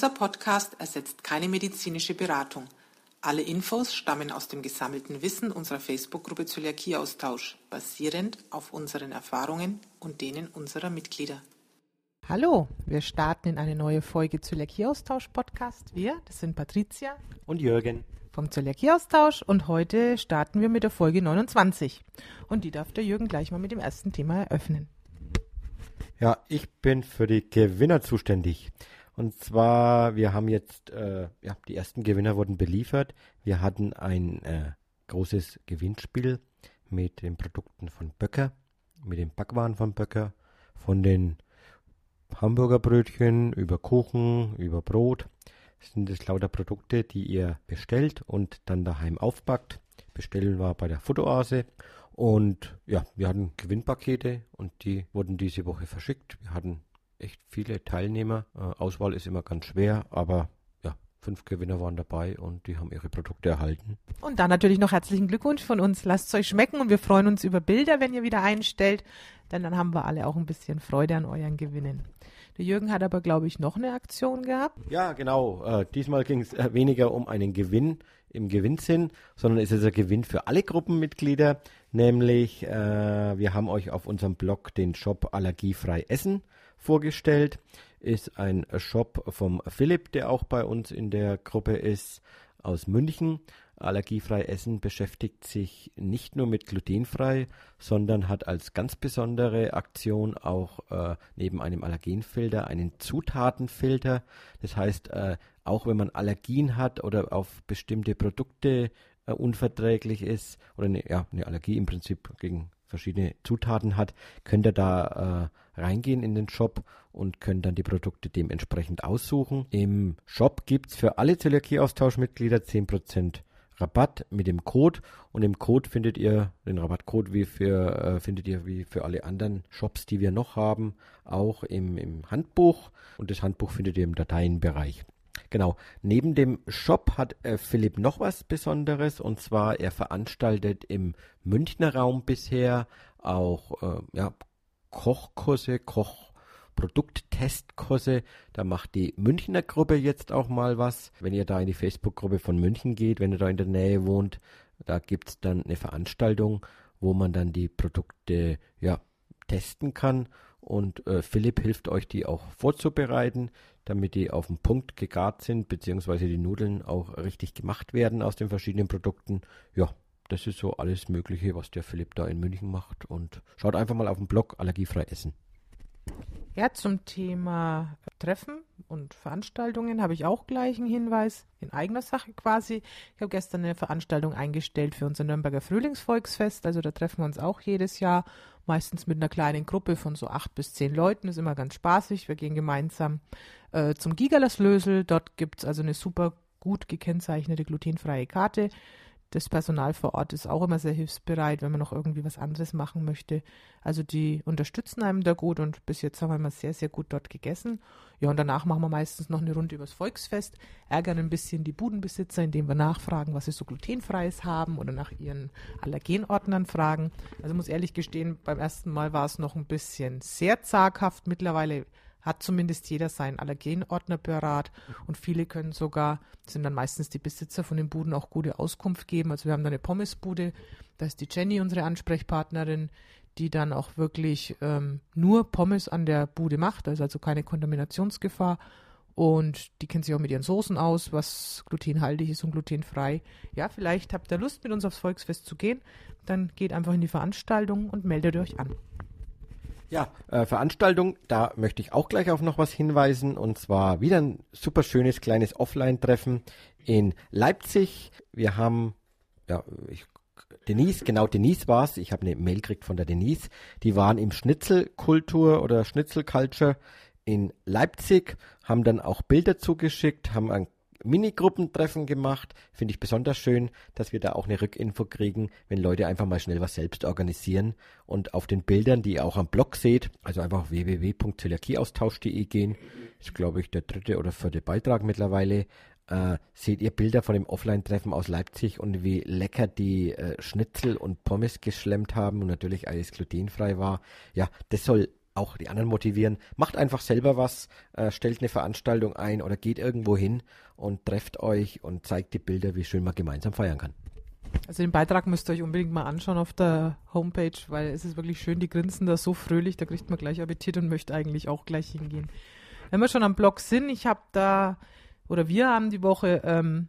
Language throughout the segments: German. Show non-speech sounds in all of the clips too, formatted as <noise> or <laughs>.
Dieser Podcast ersetzt keine medizinische Beratung. Alle Infos stammen aus dem gesammelten Wissen unserer Facebook-Gruppe Zöliakieaustausch, basierend auf unseren Erfahrungen und denen unserer Mitglieder. Hallo, wir starten in eine neue Folge Zöliakieaustausch-Podcast. Wir, das sind Patricia und Jürgen vom Zöliakieaustausch und heute starten wir mit der Folge 29. Und die darf der Jürgen gleich mal mit dem ersten Thema eröffnen. Ja, ich bin für die Gewinner zuständig. Und zwar, wir haben jetzt, äh, ja, die ersten Gewinner wurden beliefert. Wir hatten ein äh, großes Gewinnspiel mit den Produkten von Böcker, mit den Backwaren von Böcker, von den Hamburger Brötchen über Kuchen, über Brot. Das sind es lauter Produkte, die ihr bestellt und dann daheim aufpackt. Bestellen war bei der Fotoase. Und ja, wir hatten Gewinnpakete und die wurden diese Woche verschickt. Wir hatten echt viele Teilnehmer. Äh, Auswahl ist immer ganz schwer, aber ja, fünf Gewinner waren dabei und die haben ihre Produkte erhalten. Und dann natürlich noch herzlichen Glückwunsch von uns. Lasst es euch schmecken und wir freuen uns über Bilder, wenn ihr wieder einstellt, denn dann haben wir alle auch ein bisschen Freude an euren Gewinnen. Der Jürgen hat aber, glaube ich, noch eine Aktion gehabt. Ja, genau. Äh, diesmal ging es äh, weniger um einen Gewinn im Gewinnsinn, sondern es ist ein Gewinn für alle Gruppenmitglieder. Nämlich, äh, wir haben euch auf unserem Blog den Shop Allergiefrei Essen vorgestellt. Ist ein Shop vom Philipp, der auch bei uns in der Gruppe ist, aus München. Allergiefrei Essen beschäftigt sich nicht nur mit glutenfrei, sondern hat als ganz besondere Aktion auch äh, neben einem Allergenfilter einen Zutatenfilter. Das heißt, äh, auch wenn man Allergien hat oder auf bestimmte Produkte äh, unverträglich ist oder eine, ja, eine Allergie im Prinzip gegen verschiedene Zutaten hat, könnt ihr da äh, reingehen in den Shop und könnt dann die Produkte dementsprechend aussuchen. Im Shop gibt es für alle Zöliakie-Austauschmitglieder 10% Rabatt mit dem Code und im Code findet ihr den Rabattcode wie für äh, findet ihr wie für alle anderen Shops, die wir noch haben, auch im, im Handbuch und das Handbuch findet ihr im Dateienbereich. Genau. Neben dem Shop hat äh, Philipp noch was Besonderes und zwar er veranstaltet im Münchner Raum bisher auch äh, ja, Kochkurse, Kochprodukttestkurse. Da macht die Münchner Gruppe jetzt auch mal was. Wenn ihr da in die Facebook-Gruppe von München geht, wenn ihr da in der Nähe wohnt, da gibt es dann eine Veranstaltung, wo man dann die Produkte ja testen kann und äh, Philipp hilft euch, die auch vorzubereiten, damit die auf den Punkt gegart sind, beziehungsweise die Nudeln auch richtig gemacht werden aus den verschiedenen Produkten. Ja, das ist so alles Mögliche, was der Philipp da in München macht. Und schaut einfach mal auf den Blog Allergiefrei Essen. Ja, zum Thema Treffen und Veranstaltungen habe ich auch gleich einen Hinweis in eigener Sache quasi. Ich habe gestern eine Veranstaltung eingestellt für unser Nürnberger Frühlingsvolksfest. Also da treffen wir uns auch jedes Jahr, meistens mit einer kleinen Gruppe von so acht bis zehn Leuten. Ist immer ganz spaßig. Wir gehen gemeinsam äh, zum Gigalas-Lösel. Dort gibt es also eine super gut gekennzeichnete glutenfreie Karte das Personal vor Ort ist auch immer sehr hilfsbereit, wenn man noch irgendwie was anderes machen möchte. Also die unterstützen einem da gut und bis jetzt haben wir immer sehr, sehr gut dort gegessen. Ja, und danach machen wir meistens noch eine Runde übers Volksfest, ärgern ein bisschen die Budenbesitzer, indem wir nachfragen, was sie so glutenfreies haben oder nach ihren Allergenordnern fragen. Also muss ehrlich gestehen, beim ersten Mal war es noch ein bisschen sehr zaghaft. Mittlerweile hat zumindest jeder seinen Allergenordner parat und viele können sogar, sind dann meistens die Besitzer von den Buden auch gute Auskunft geben. Also wir haben da eine Pommesbude, da ist die Jenny unsere Ansprechpartnerin, die dann auch wirklich ähm, nur Pommes an der Bude macht, also, also keine Kontaminationsgefahr. Und die kennt sich auch mit ihren Soßen aus, was glutenhaltig ist und glutenfrei. Ja, vielleicht habt ihr Lust, mit uns aufs Volksfest zu gehen. Dann geht einfach in die Veranstaltung und meldet euch an. Ja, äh, Veranstaltung, da möchte ich auch gleich auf noch was hinweisen. Und zwar wieder ein super schönes kleines Offline-Treffen in Leipzig. Wir haben, ja, ich, Denise, genau Denise war es, ich habe eine Mail gekriegt von der Denise, die waren im Schnitzelkultur oder Schnitzelculture in Leipzig, haben dann auch Bilder zugeschickt, haben ein Minigruppentreffen gemacht. Finde ich besonders schön, dass wir da auch eine Rückinfo kriegen, wenn Leute einfach mal schnell was selbst organisieren. Und auf den Bildern, die ihr auch am Blog seht, also einfach auf www.zöliakieaustausch.de gehen, ist glaube ich der dritte oder vierte Beitrag mittlerweile, äh, seht ihr Bilder von dem Offline-Treffen aus Leipzig und wie lecker die äh, Schnitzel und Pommes geschlemmt haben und natürlich alles glutenfrei war. Ja, das soll auch die anderen motivieren. Macht einfach selber was, äh, stellt eine Veranstaltung ein oder geht irgendwo hin und trefft euch und zeigt die Bilder, wie schön man gemeinsam feiern kann. Also den Beitrag müsst ihr euch unbedingt mal anschauen auf der Homepage, weil es ist wirklich schön, die grinsen da so fröhlich, da kriegt man gleich Appetit und möchte eigentlich auch gleich hingehen. Wenn wir schon am Blog sind, ich habe da, oder wir haben die Woche, ähm,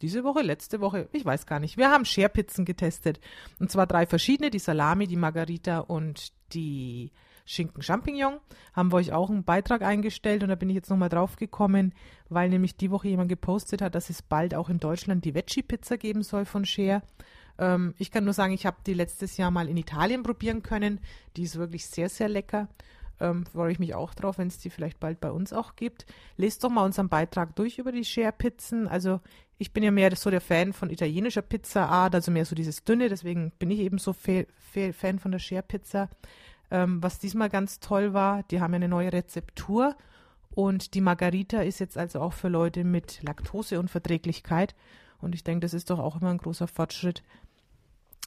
diese Woche, letzte Woche, ich weiß gar nicht, wir haben Scherpizzen getestet. Und zwar drei verschiedene, die Salami, die Margarita und die Schinken Champignon. Haben wir euch auch einen Beitrag eingestellt und da bin ich jetzt nochmal drauf gekommen, weil nämlich die Woche jemand gepostet hat, dass es bald auch in Deutschland die Veggie-Pizza geben soll von Share. Ähm, ich kann nur sagen, ich habe die letztes Jahr mal in Italien probieren können. Die ist wirklich sehr, sehr lecker. Ähm, freue ich mich auch drauf, wenn es die vielleicht bald bei uns auch gibt. Lest doch mal unseren Beitrag durch über die Share-Pizzen. Also ich bin ja mehr so der Fan von italienischer Pizzaart, also mehr so dieses dünne, deswegen bin ich eben so Fan von der Share-Pizza. Ähm, was diesmal ganz toll war, die haben ja eine neue Rezeptur und die Margarita ist jetzt also auch für Leute mit Laktoseunverträglichkeit. Und ich denke, das ist doch auch immer ein großer Fortschritt,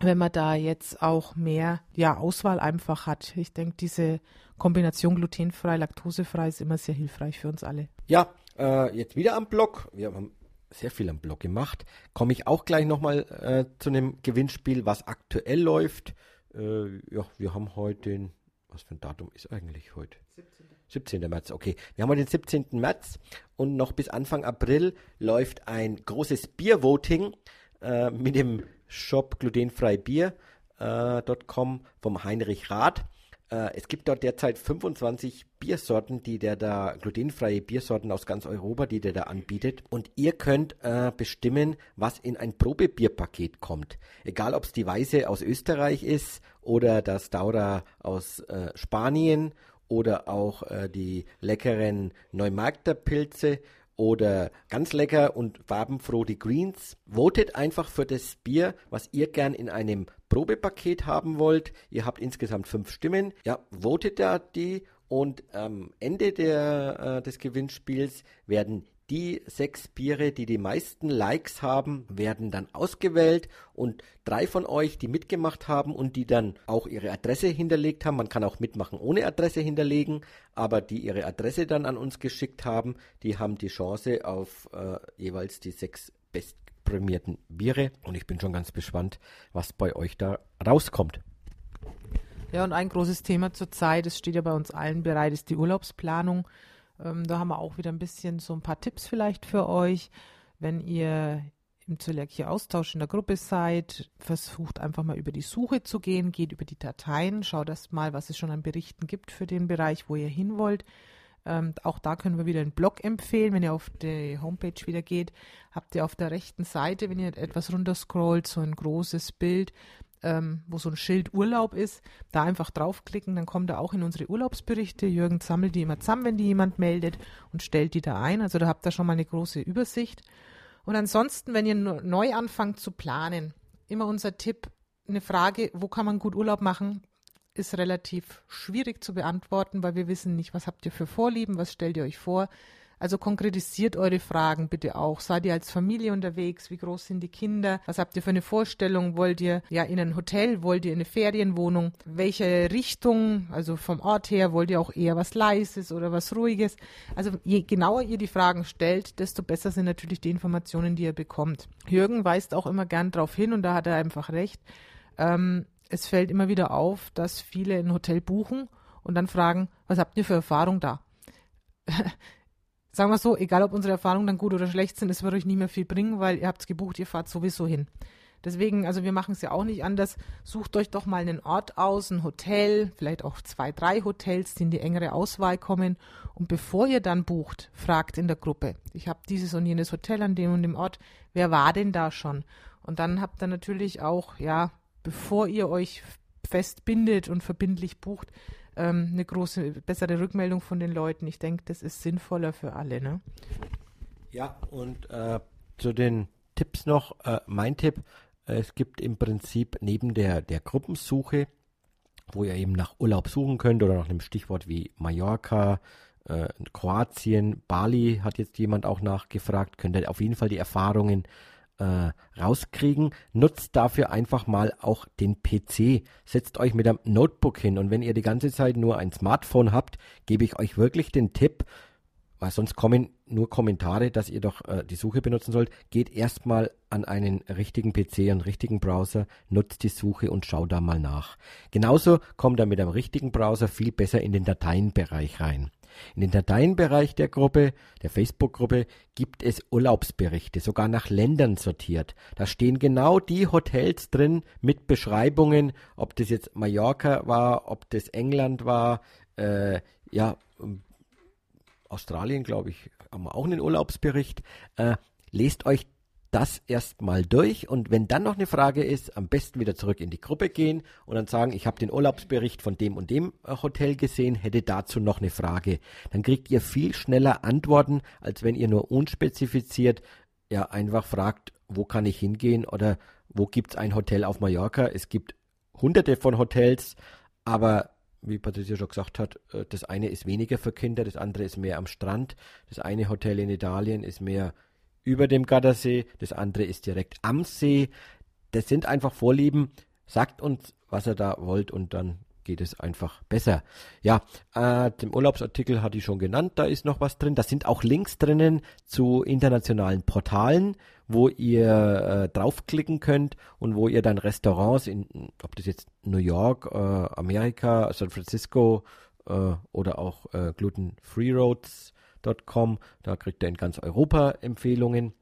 wenn man da jetzt auch mehr ja, Auswahl einfach hat. Ich denke, diese Kombination glutenfrei, laktosefrei ist immer sehr hilfreich für uns alle. Ja, äh, jetzt wieder am Blog. Wir haben sehr viel am Blog gemacht. Komme ich auch gleich nochmal äh, zu einem Gewinnspiel, was aktuell läuft. Äh, ja, wir haben heute den, was für ein Datum ist eigentlich heute? 17. 17. März, okay. Wir haben heute den 17. März und noch bis Anfang April läuft ein großes Biervoting äh, mit dem Shop glutenfreibier.com äh, vom Heinrich Rath. Äh, es gibt dort derzeit 25 Biersorten, die der da, glutenfreie Biersorten aus ganz Europa, die der da anbietet. Und ihr könnt äh, bestimmen, was in ein Probebierpaket kommt. Egal, ob es die Weiße aus Österreich ist oder das Daura aus äh, Spanien oder auch äh, die leckeren Neumarkter Pilze oder ganz lecker und farbenfroh die Greens. Votet einfach für das Bier, was ihr gern in einem Probepaket haben wollt. Ihr habt insgesamt fünf Stimmen. Ja, votet da die und am Ende der, äh, des Gewinnspiels werden die sechs Biere, die die meisten Likes haben, werden dann ausgewählt und drei von euch, die mitgemacht haben und die dann auch ihre Adresse hinterlegt haben, man kann auch mitmachen ohne Adresse hinterlegen, aber die ihre Adresse dann an uns geschickt haben, die haben die Chance auf äh, jeweils die sechs bestprämierten Biere und ich bin schon ganz gespannt, was bei euch da rauskommt. Ja, und ein großes Thema zurzeit, es steht ja bei uns allen bereit, ist die Urlaubsplanung. Ähm, da haben wir auch wieder ein bisschen so ein paar Tipps vielleicht für euch. Wenn ihr im Zöliakie-Austausch in der Gruppe seid, versucht einfach mal über die Suche zu gehen, geht über die Dateien, schaut erst mal, was es schon an Berichten gibt für den Bereich, wo ihr hin wollt. Ähm, auch da können wir wieder einen Blog empfehlen. Wenn ihr auf die Homepage wieder geht, habt ihr auf der rechten Seite, wenn ihr etwas runterscrollt, so ein großes Bild ähm, wo so ein Schild Urlaub ist, da einfach draufklicken, dann kommt er auch in unsere Urlaubsberichte. Jürgen sammelt die immer zusammen, wenn die jemand meldet und stellt die da ein. Also da habt ihr schon mal eine große Übersicht. Und ansonsten, wenn ihr neu anfangt zu planen, immer unser Tipp, eine Frage, wo kann man gut Urlaub machen, ist relativ schwierig zu beantworten, weil wir wissen nicht, was habt ihr für Vorlieben, was stellt ihr euch vor. Also konkretisiert eure Fragen bitte auch. Seid ihr als Familie unterwegs? Wie groß sind die Kinder? Was habt ihr für eine Vorstellung? Wollt ihr ja in ein Hotel? Wollt ihr in eine Ferienwohnung? Welche Richtung? Also vom Ort her wollt ihr auch eher was Leises oder was Ruhiges? Also je genauer ihr die Fragen stellt, desto besser sind natürlich die Informationen, die ihr bekommt. Jürgen weist auch immer gern darauf hin und da hat er einfach recht. Ähm, es fällt immer wieder auf, dass viele ein Hotel buchen und dann fragen, was habt ihr für Erfahrung da? <laughs> sagen wir so, egal ob unsere Erfahrungen dann gut oder schlecht sind, es wird euch nicht mehr viel bringen, weil ihr habt es gebucht, ihr fahrt sowieso hin. Deswegen, also wir machen es ja auch nicht anders. Sucht euch doch mal einen Ort aus, ein Hotel, vielleicht auch zwei, drei Hotels, die in die engere Auswahl kommen. Und bevor ihr dann bucht, fragt in der Gruppe, ich habe dieses und jenes Hotel an dem und dem Ort, wer war denn da schon? Und dann habt ihr natürlich auch, ja, bevor ihr euch festbindet und verbindlich bucht, ähm, eine große, bessere Rückmeldung von den Leuten. Ich denke, das ist sinnvoller für alle. Ne? Ja, und äh, zu den Tipps noch, äh, mein Tipp, äh, es gibt im Prinzip neben der, der Gruppensuche, wo ihr eben nach Urlaub suchen könnt oder nach einem Stichwort wie Mallorca, äh, Kroatien, Bali hat jetzt jemand auch nachgefragt, könnt ihr auf jeden Fall die Erfahrungen äh, rauskriegen. Nutzt dafür einfach mal auch den PC. Setzt euch mit einem Notebook hin und wenn ihr die ganze Zeit nur ein Smartphone habt, gebe ich euch wirklich den Tipp, weil sonst kommen nur Kommentare, dass ihr doch äh, die Suche benutzen sollt. Geht erstmal an einen richtigen PC, einen richtigen Browser, nutzt die Suche und schaut da mal nach. Genauso kommt er mit einem richtigen Browser viel besser in den Dateienbereich rein. In den Dateienbereich der Gruppe, der Facebook-Gruppe, gibt es Urlaubsberichte, sogar nach Ländern sortiert. Da stehen genau die Hotels drin mit Beschreibungen, ob das jetzt Mallorca war, ob das England war, äh, ja, Australien, glaube ich, haben wir auch einen Urlaubsbericht. Äh, lest euch das erstmal durch und wenn dann noch eine Frage ist, am besten wieder zurück in die Gruppe gehen und dann sagen, ich habe den Urlaubsbericht von dem und dem äh, Hotel gesehen, hätte dazu noch eine Frage. Dann kriegt ihr viel schneller Antworten, als wenn ihr nur unspezifiziert ja einfach fragt, wo kann ich hingehen oder wo gibt es ein Hotel auf Mallorca. Es gibt hunderte von Hotels, aber wie Patricia schon gesagt hat, äh, das eine ist weniger für Kinder, das andere ist mehr am Strand. Das eine Hotel in Italien ist mehr über dem Gardasee, das andere ist direkt am See. Das sind einfach Vorlieben. Sagt uns, was ihr da wollt und dann geht es einfach besser. Ja, äh, dem Urlaubsartikel hatte ich schon genannt, da ist noch was drin. Da sind auch Links drinnen zu internationalen Portalen, wo ihr äh, draufklicken könnt und wo ihr dann Restaurants in, ob das jetzt New York, äh, Amerika, San Francisco äh, oder auch äh, glutenfreeroads.com, da kriegt ihr in ganz Europa Empfehlungen.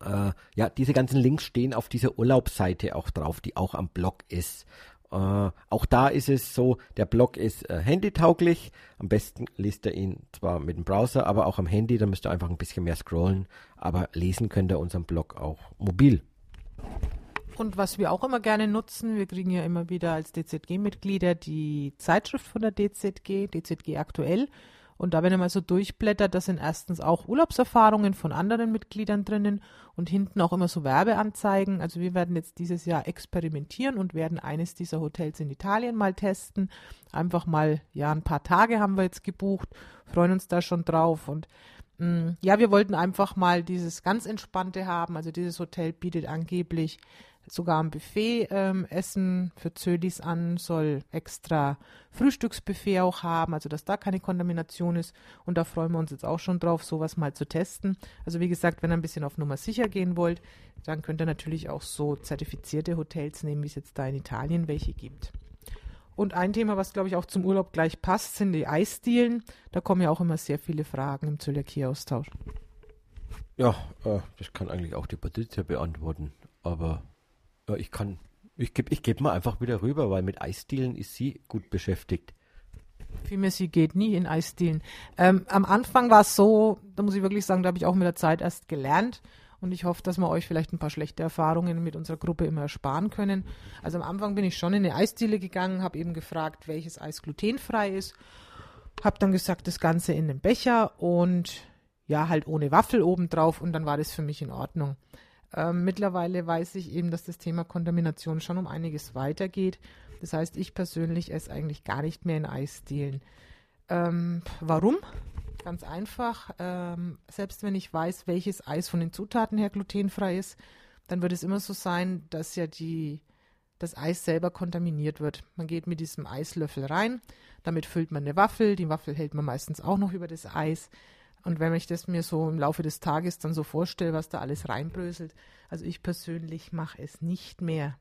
Äh, ja, diese ganzen Links stehen auf dieser Urlaubsseite auch drauf, die auch am Blog ist. Äh, auch da ist es so, der Blog ist äh, handytauglich. Am besten liest ihr ihn zwar mit dem Browser, aber auch am Handy, da müsst ihr einfach ein bisschen mehr scrollen. Aber lesen könnt ihr unseren Blog auch mobil. Und was wir auch immer gerne nutzen, wir kriegen ja immer wieder als DZG-Mitglieder die Zeitschrift von der DZG, DZG aktuell. Und da, wenn ihr mal so durchblättert, da sind erstens auch Urlaubserfahrungen von anderen Mitgliedern drinnen und hinten auch immer so Werbeanzeigen. Also wir werden jetzt dieses Jahr experimentieren und werden eines dieser Hotels in Italien mal testen. Einfach mal, ja, ein paar Tage haben wir jetzt gebucht, freuen uns da schon drauf und mm, ja, wir wollten einfach mal dieses ganz entspannte haben. Also dieses Hotel bietet angeblich sogar ein Buffet ähm, essen für Zölis an, soll extra Frühstücksbuffet auch haben, also dass da keine Kontamination ist. Und da freuen wir uns jetzt auch schon drauf, sowas mal zu testen. Also wie gesagt, wenn ihr ein bisschen auf Nummer sicher gehen wollt, dann könnt ihr natürlich auch so zertifizierte Hotels nehmen, wie es jetzt da in Italien welche gibt. Und ein Thema, was glaube ich auch zum Urlaub gleich passt, sind die Eisdielen. Da kommen ja auch immer sehr viele Fragen im Zöliakie-Austausch. Ja, äh, das kann eigentlich auch die Patricia beantworten. Aber ich kann, ich gebe ich geb mal einfach wieder rüber, weil mit Eisdielen ist sie gut beschäftigt. Vielmehr, sie geht nie in Eisdielen. Ähm, am Anfang war es so, da muss ich wirklich sagen, da habe ich auch mit der Zeit erst gelernt. Und ich hoffe, dass wir euch vielleicht ein paar schlechte Erfahrungen mit unserer Gruppe immer ersparen können. Also am Anfang bin ich schon in eine Eisdiele gegangen, habe eben gefragt, welches Eis glutenfrei ist. Habe dann gesagt, das Ganze in den Becher und ja, halt ohne Waffel obendrauf und dann war das für mich in Ordnung. Ähm, mittlerweile weiß ich eben, dass das Thema Kontamination schon um einiges weitergeht. Das heißt, ich persönlich esse eigentlich gar nicht mehr in Eisdielen. Ähm, warum? Ganz einfach. Ähm, selbst wenn ich weiß, welches Eis von den Zutaten her glutenfrei ist, dann wird es immer so sein, dass ja die, das Eis selber kontaminiert wird. Man geht mit diesem Eislöffel rein, damit füllt man eine Waffel. Die Waffel hält man meistens auch noch über das Eis. Und wenn ich das mir so im Laufe des Tages dann so vorstelle, was da alles reinbröselt, also ich persönlich mache es nicht mehr.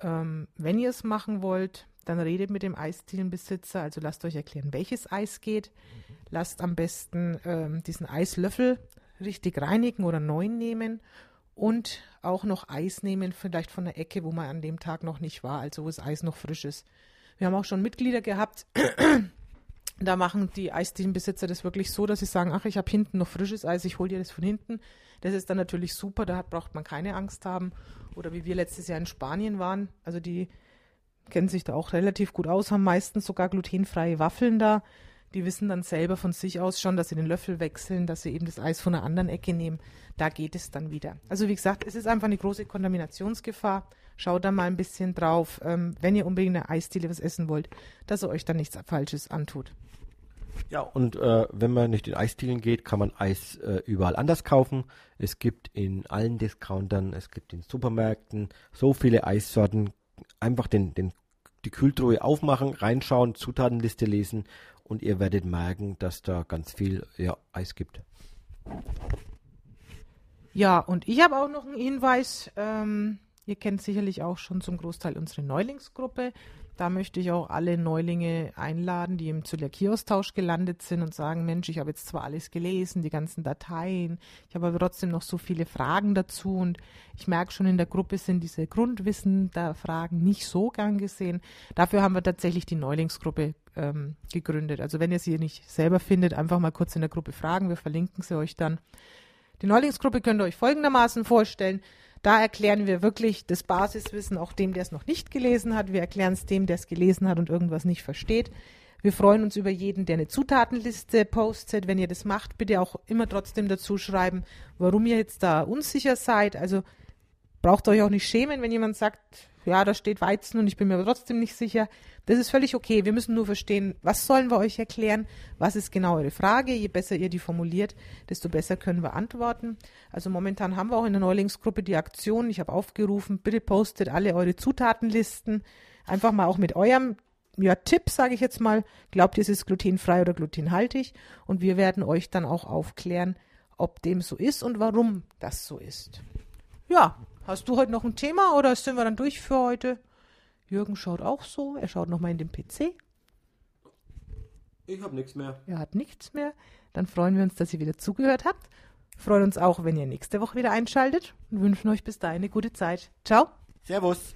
Ähm, wenn ihr es machen wollt, dann redet mit dem Eisdielenbesitzer, also lasst euch erklären, welches Eis geht. Lasst am besten ähm, diesen Eislöffel richtig reinigen oder neu nehmen und auch noch Eis nehmen, vielleicht von der Ecke, wo man an dem Tag noch nicht war, also wo das Eis noch frisch ist. Wir haben auch schon Mitglieder gehabt, da machen die Eisdielenbesitzer das wirklich so, dass sie sagen, ach, ich habe hinten noch frisches Eis, ich hole dir das von hinten. Das ist dann natürlich super, da braucht man keine Angst haben. Oder wie wir letztes Jahr in Spanien waren, also die kennen sich da auch relativ gut aus, haben meistens sogar glutenfreie Waffeln da. Die wissen dann selber von sich aus schon, dass sie den Löffel wechseln, dass sie eben das Eis von einer anderen Ecke nehmen. Da geht es dann wieder. Also wie gesagt, es ist einfach eine große Kontaminationsgefahr. Schaut da mal ein bisschen drauf, ähm, wenn ihr unbedingt eine Eisdiele was essen wollt, dass ihr euch dann nichts Falsches antut. Ja, und äh, wenn man nicht in Eisdielen geht, kann man Eis äh, überall anders kaufen. Es gibt in allen Discountern, es gibt in Supermärkten so viele Eissorten. Einfach den, den, die Kühltruhe aufmachen, reinschauen, Zutatenliste lesen und ihr werdet merken, dass da ganz viel ja, Eis gibt. Ja, und ich habe auch noch einen Hinweis. Ähm, ihr kennt sicherlich auch schon zum Großteil unsere Neulingsgruppe. Da möchte ich auch alle Neulinge einladen, die im Zöliakie-Austausch gelandet sind und sagen, Mensch, ich habe jetzt zwar alles gelesen, die ganzen Dateien, ich habe aber trotzdem noch so viele Fragen dazu und ich merke schon in der Gruppe sind diese Grundwissen der Fragen nicht so gern gesehen. Dafür haben wir tatsächlich die Neulingsgruppe ähm, gegründet. Also wenn ihr sie nicht selber findet, einfach mal kurz in der Gruppe fragen, wir verlinken sie euch dann. Die Neulingsgruppe könnt ihr euch folgendermaßen vorstellen. Da erklären wir wirklich das Basiswissen auch dem, der es noch nicht gelesen hat. Wir erklären es dem, der es gelesen hat und irgendwas nicht versteht. Wir freuen uns über jeden, der eine Zutatenliste postet. Wenn ihr das macht, bitte auch immer trotzdem dazu schreiben, warum ihr jetzt da unsicher seid. Also braucht euch auch nicht schämen, wenn jemand sagt, ja, da steht Weizen und ich bin mir aber trotzdem nicht sicher. Das ist völlig okay. Wir müssen nur verstehen, was sollen wir euch erklären? Was ist genau eure Frage? Je besser ihr die formuliert, desto besser können wir antworten. Also momentan haben wir auch in der Neulingsgruppe die Aktion. Ich habe aufgerufen, bitte postet alle eure Zutatenlisten. Einfach mal auch mit eurem ja, Tipp, sage ich jetzt mal. Glaubt ihr, es ist glutenfrei oder glutenhaltig? Und wir werden euch dann auch aufklären, ob dem so ist und warum das so ist. Ja, Hast du heute noch ein Thema oder sind wir dann durch für heute? Jürgen schaut auch so. Er schaut nochmal in den PC. Ich habe nichts mehr. Er hat nichts mehr. Dann freuen wir uns, dass ihr wieder zugehört habt. Freuen uns auch, wenn ihr nächste Woche wieder einschaltet und wünschen euch bis dahin eine gute Zeit. Ciao. Servus.